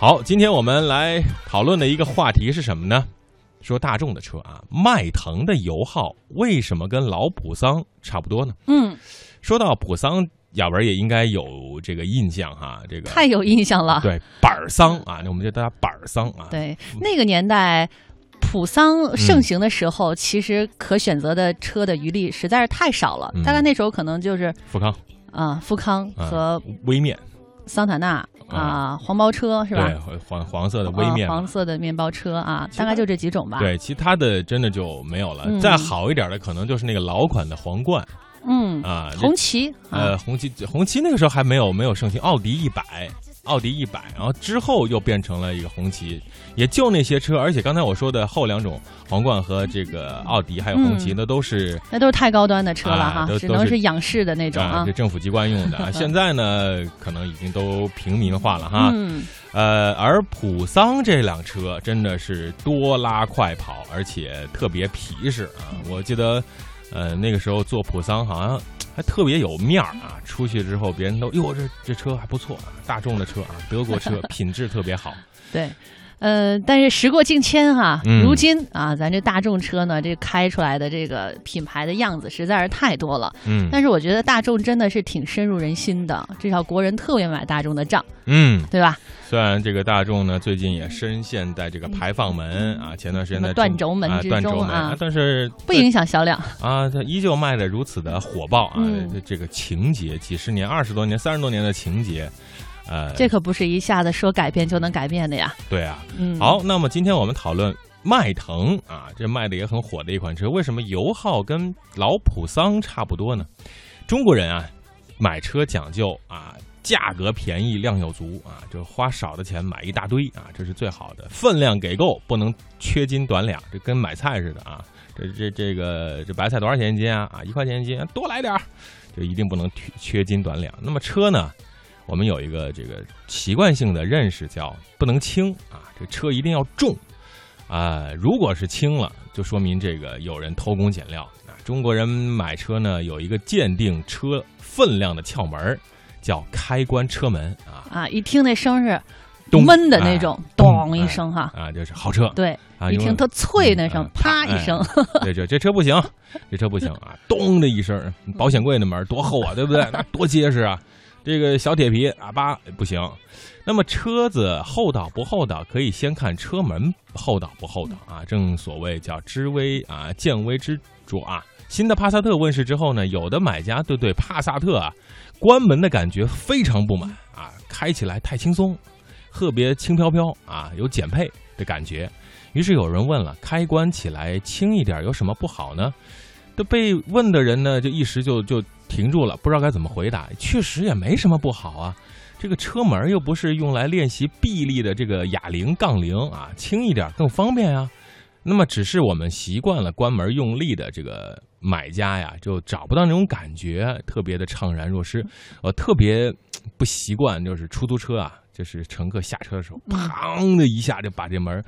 好，今天我们来讨论的一个话题是什么呢？说大众的车啊，迈腾的油耗为什么跟老普桑差不多呢？嗯，说到普桑，雅文也应该有这个印象哈，这个太有印象了。对板儿桑啊，那我们就叫它板儿桑啊。对，那个年代普桑盛行的时候，其实可选择的车的余力实在是太少了。嗯大概那时候可能就是富康啊，富康啊和微面桑塔纳啊，黄包车是吧？对，黄黄色的微面黄色的面包车啊，大概就这几种吧。，对，其他的真的就没有了。嗯再好一点的，可能就是那个老款的皇冠嗯，啊，红旗呃，啊，红旗红旗那个时候还没有没有盛行，奥迪一百，奥迪一百，然后之后又变成了一个红旗，也就那些车，而且刚才我说的后两种皇冠和这个奥迪还有红旗，嗯那都是那都是太高端的车了啊哈，只能是仰视的那种啊是。政府机关用的啊。现在呢，可能已经都平民化了哈。嗯，呃，而普桑这辆车真的是多拉快跑，而且特别皮实啊！我记得，呃，那个时候坐普桑好像还特别有面儿啊。出去之后，别人都哟，这这车还不错啊，大众的车啊，德国车，品质特别好。对。呃，但是时过境迁哈，嗯如今啊，咱这大众车呢，这开出来的这个品牌的样子实在是太多了。嗯但是我觉得大众真的是挺深入人心的，至少国人特别买大众的账，嗯，对吧？虽然这个大众呢最近也深陷在这个排放门啊，前段时间在断轴门啊之中断轴门啊但是不影响销量。啊，它依旧卖的如此的火爆啊！这个情节，几十年、二十多年、三十多年的情节，呃，这可不是一下子说改变就能改变的呀。对啊。嗯，好，那么今天我们讨论迈腾啊，这卖的也很火的一款车，为什么油耗跟老普桑差不多呢？中国人啊，买车讲究啊。价格便宜，量又足啊，就花少的钱买一大堆啊，这是最好的。分量给够，不能缺斤短两，这跟买菜似的啊。这这这个这白菜多少钱一斤啊？啊，一块钱一斤，多来点儿，就一定不能缺缺斤短两。那么车呢，我们有一个这个习惯性的认识，叫不能轻啊，这车一定要重啊。如果是轻了，就说明这个有人偷工减料啊。中国人买车呢，有一个鉴定车分量的窍门，叫开关车门啊，啊，一听那声是咚闷的那种，哎咚一哎声哈。啊，这是好车。对，啊，一听特脆那声嗯，啪哎一声，对，这这车不行，这车不行啊！咚的一声，保险柜的门多厚啊，对不对？那多结实啊！这个小铁皮啊，叭不行。那么车子厚道不厚道，可以先看车门厚道不厚道啊。正所谓叫知微啊，见微知著啊。新的帕萨特问世之后呢，有的买家对对帕萨特啊关门的感觉非常不满啊，开起来太轻松，特别轻飘飘啊，有减配的感觉。于是有人问了：开关起来轻一点有什么不好呢？这被问的人呢，就一时就就停住了，不知道该怎么回答。确实也没什么不好啊，这个车门又不是用来练习臂力的这个哑铃、杠铃啊，轻一点更方便啊。那么只是我们习惯了关门用力的这个买家呀，就找不到那种感觉，特别的怅然若失。我特别不习惯，就是出租车啊，就是乘客下车的时候，砰的一下就把这门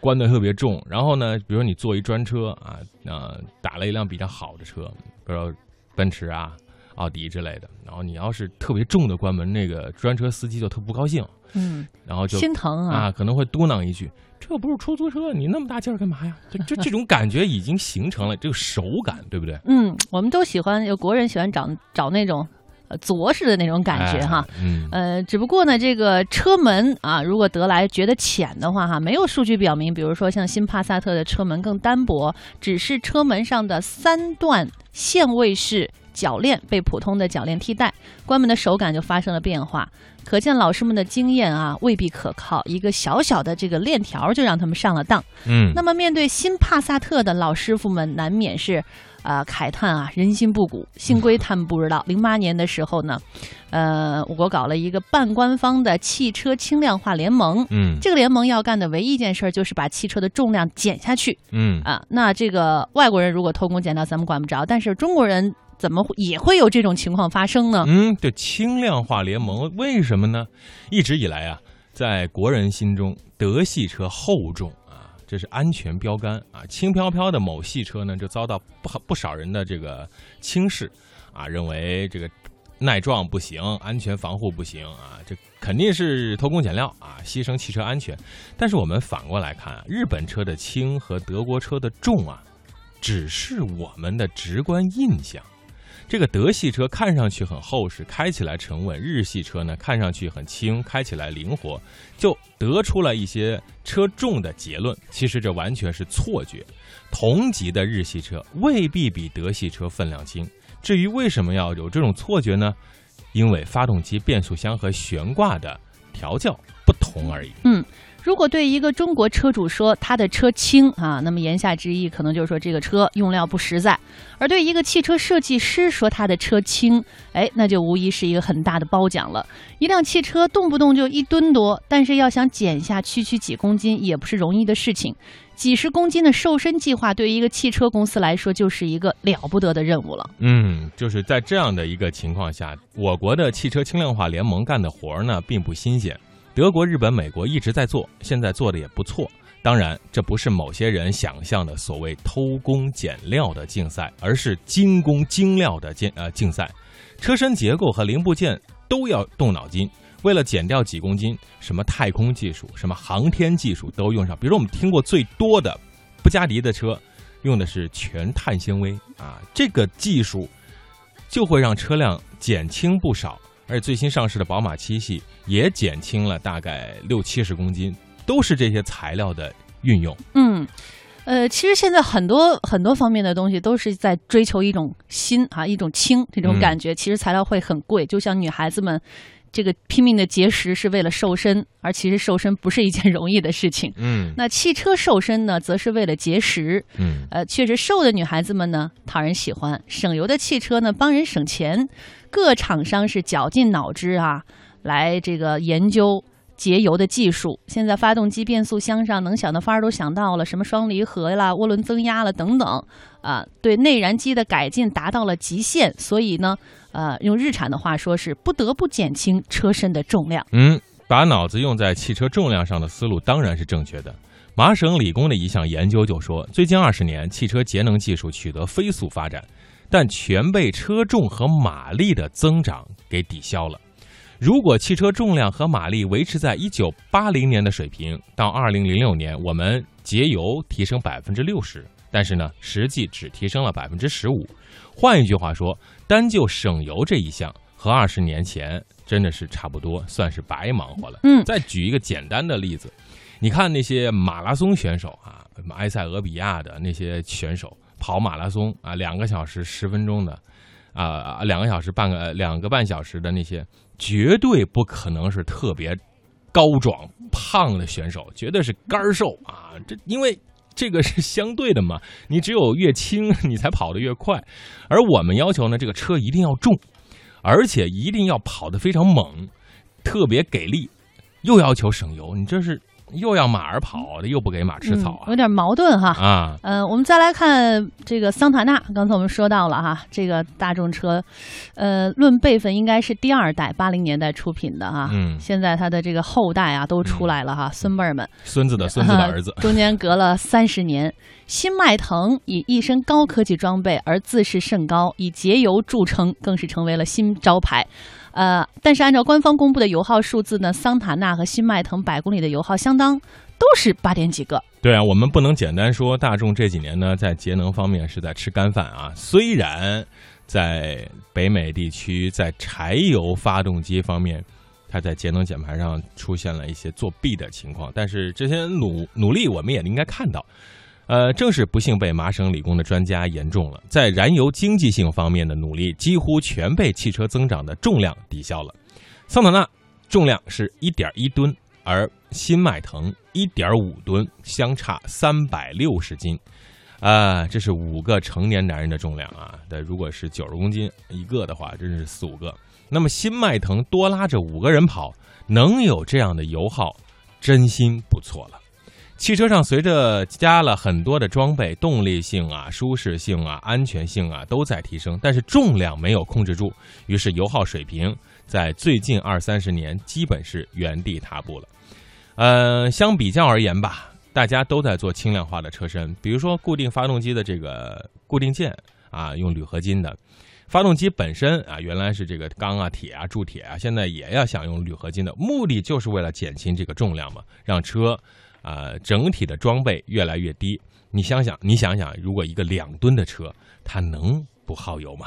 关得特别重。然后呢，比如你坐一专车啊，呃，打了一辆比较好的车，比如说奔驰啊、奥迪之类的，然后你要是特别重的关门，那个专车司机就特不高兴，嗯，然后就心疼啊。啊，可能会嘟囔一句：“这不是出租车，你那么大劲儿干嘛呀？”就就这种感觉已经形成了这个手感，对不对？嗯，我们都喜欢，有国人喜欢找找那种呃着实的那种感觉哈。哎嗯，呃，只不过呢，这个车门啊，如果得来觉得浅的话，哈，没有数据表明，比如说像新帕萨特的车门更单薄，只是车门上的三段限位式铰链被普通的铰链替代，关门的手感就发生了变化。可见老师们的经验啊未必可靠，一个小小的这个链条就让他们上了当。嗯，那么面对新帕萨特的老师傅们，难免是啊、慨叹啊，人心不古。幸亏他们不知道，零八年的时候呢，呃，我国搞了一个半官方的汽车轻量化联盟。嗯这个联盟要干的唯一一件事儿就是把汽车的重量减下去嗯啊。那这个外国人如果偷工减料，咱们管不着，但是中国人怎么会也会有这种情况发生呢？嗯，这轻量化联盟为什么呢？一直以来啊，在国人心中，德系车厚重啊，这是安全标杆啊。轻飘飘的某系车呢，就遭到不好不少人的这个轻视啊，认为这个耐撞不行，安全防护不行啊，这肯定是偷工减料啊，牺牲汽车安全。但是我们反过来看啊，日本车的轻和德国车的重啊，只是我们的直观印象。这个德系车看上去很厚实，开起来沉稳；日系车呢，看上去很轻，开起来灵活，就得出了一些车重的结论。其实这完全是错觉。同级的日系车未必比德系车分量轻。至于为什么要有这种错觉呢？因为发动机、变速箱和悬挂的调教同而已。嗯。如果对一个中国车主说他的车轻啊，那么言下之意可能就是说这个车用料不实在；而对一个汽车设计师说他的车轻，哎，那就无疑是一个很大的褒奖了。一辆汽车动不动就一吨多，但是要想减下区区几公斤也不是容易的事情。几十公斤的瘦身计划对于一个汽车公司来说就是一个了不得的任务了。嗯，就是在这样的一个情况下，我国的汽车轻量化联盟干的活儿呢并不新鲜。德国、日本、美国一直在做，现在做的也不错。当然，这不是某些人想象的所谓偷工减料的竞赛，而是精工精料的竞呃竞赛。车身结构和零部件都要动脑筋，为了减掉几公斤，什么太空技术、什么航天技术都用上。比如我们听过最多的，布加迪的车用的是全碳纤维啊，这个技术就会让车辆减轻不少。而且最新上市的宝马七系也减轻了大概六七十公斤，都是这些材料的运用。嗯，呃，其实现在很多很多方面的东西都是在追求一种新啊，一种轻这种感觉。其实材料会很贵，就像女孩子们。这个拼命的节食是为了瘦身，而其实瘦身不是一件 容易的事情。嗯，那汽车瘦身呢，则是为了节食。嗯，呃，确实瘦的女孩子们呢讨人喜欢，省油的汽车呢帮人省钱。各厂商是绞尽脑汁啊，来这个研究。节油的技术，现在发动机、变速箱上能想的法儿都想到了，什么双离合啦、涡轮增压了等等，啊，对内燃机的改进达到了极限，所以呢，呃，用日产的话说是不得不减轻车身的重量。嗯，把脑子用在汽车重量上的思路当然是正确的。麻省理工的一项研究就说，最近二十年汽车节能技术取得飞速发展，但全被车重和马力的增长给抵消了。如果汽车重量和马力维持在一九八零年的水平，到二零零六年，我们节油提升百分之六十，但是呢，实际只提升了百分之十五。换一句话说，单就省油这一项，和二十年前真的是差不多，算是白忙活了。嗯，再举一个简单的例子，你看那些马拉松选手啊，埃塞俄比亚的那些选手跑马拉松啊，两个小时十分钟的。啊，两个小时半个两个半小时的那些，绝对不可能是特别高壮胖的选手，绝对是干瘦啊！这因为这个是相对的嘛，你只有越轻，你才跑得越快。而我们要求呢，这个车一定要重，而且一定要跑得非常猛，特别给力，又要求省油，你这是。又要马儿跑，又不给马吃草啊，有点矛盾哈啊。嗯，我们再来看这个桑塔纳，刚才我们说到了哈，这个大众车，呃，论辈分应该是第二代，八零年代出品的哈。嗯，现在它的这个后代啊都出来了哈，孙辈儿们，孙子的孙子的儿子，中间隔了三十年。新迈腾以一身高科技装备而自视甚高，以节油著称，更是成为了新招牌。呃，但是按照官方公布的油耗数字呢，桑塔纳和新迈腾百公里的油耗相当，都是八点几个。对啊，我们不能简单说大众这几年呢在节能方面是在吃干饭啊。虽然在北美地区在柴油发动机方面，它在节能减排上出现了一些作弊的情况，但是这些努努力我们也应该看到。呃，正是不幸被麻省理工的专家言中了，在燃油经济性方面的努力几乎全被汽车增长的重量抵消了。桑塔纳重量是一点一吨，而新迈腾一点五吨，相差三百六十斤，啊，这是五个成年男人的重量啊！的如果是九十公斤一个的话，真是四五个。那么新迈腾多拉着五个人跑，能有这样的油耗，真心不错了。汽车上随着加了很多的装备，动力性啊、舒适性啊、安全性啊都在提升，但是重量没有控制住，于是油耗水平在最近二三十年基本是原地踏步了。呃，相比较而言吧，大家都在做轻量化的车身，比如说固定发动机的这个固定件啊，用铝合金的，发动机本身啊，原来是这个钢啊、铁啊、铸铁啊，现在也要想用铝合金的，目的就是为了减轻这个重量嘛，让车啊整体的装备越来越低。你想想，你想想，如果一个两吨的车，它能不耗油吗？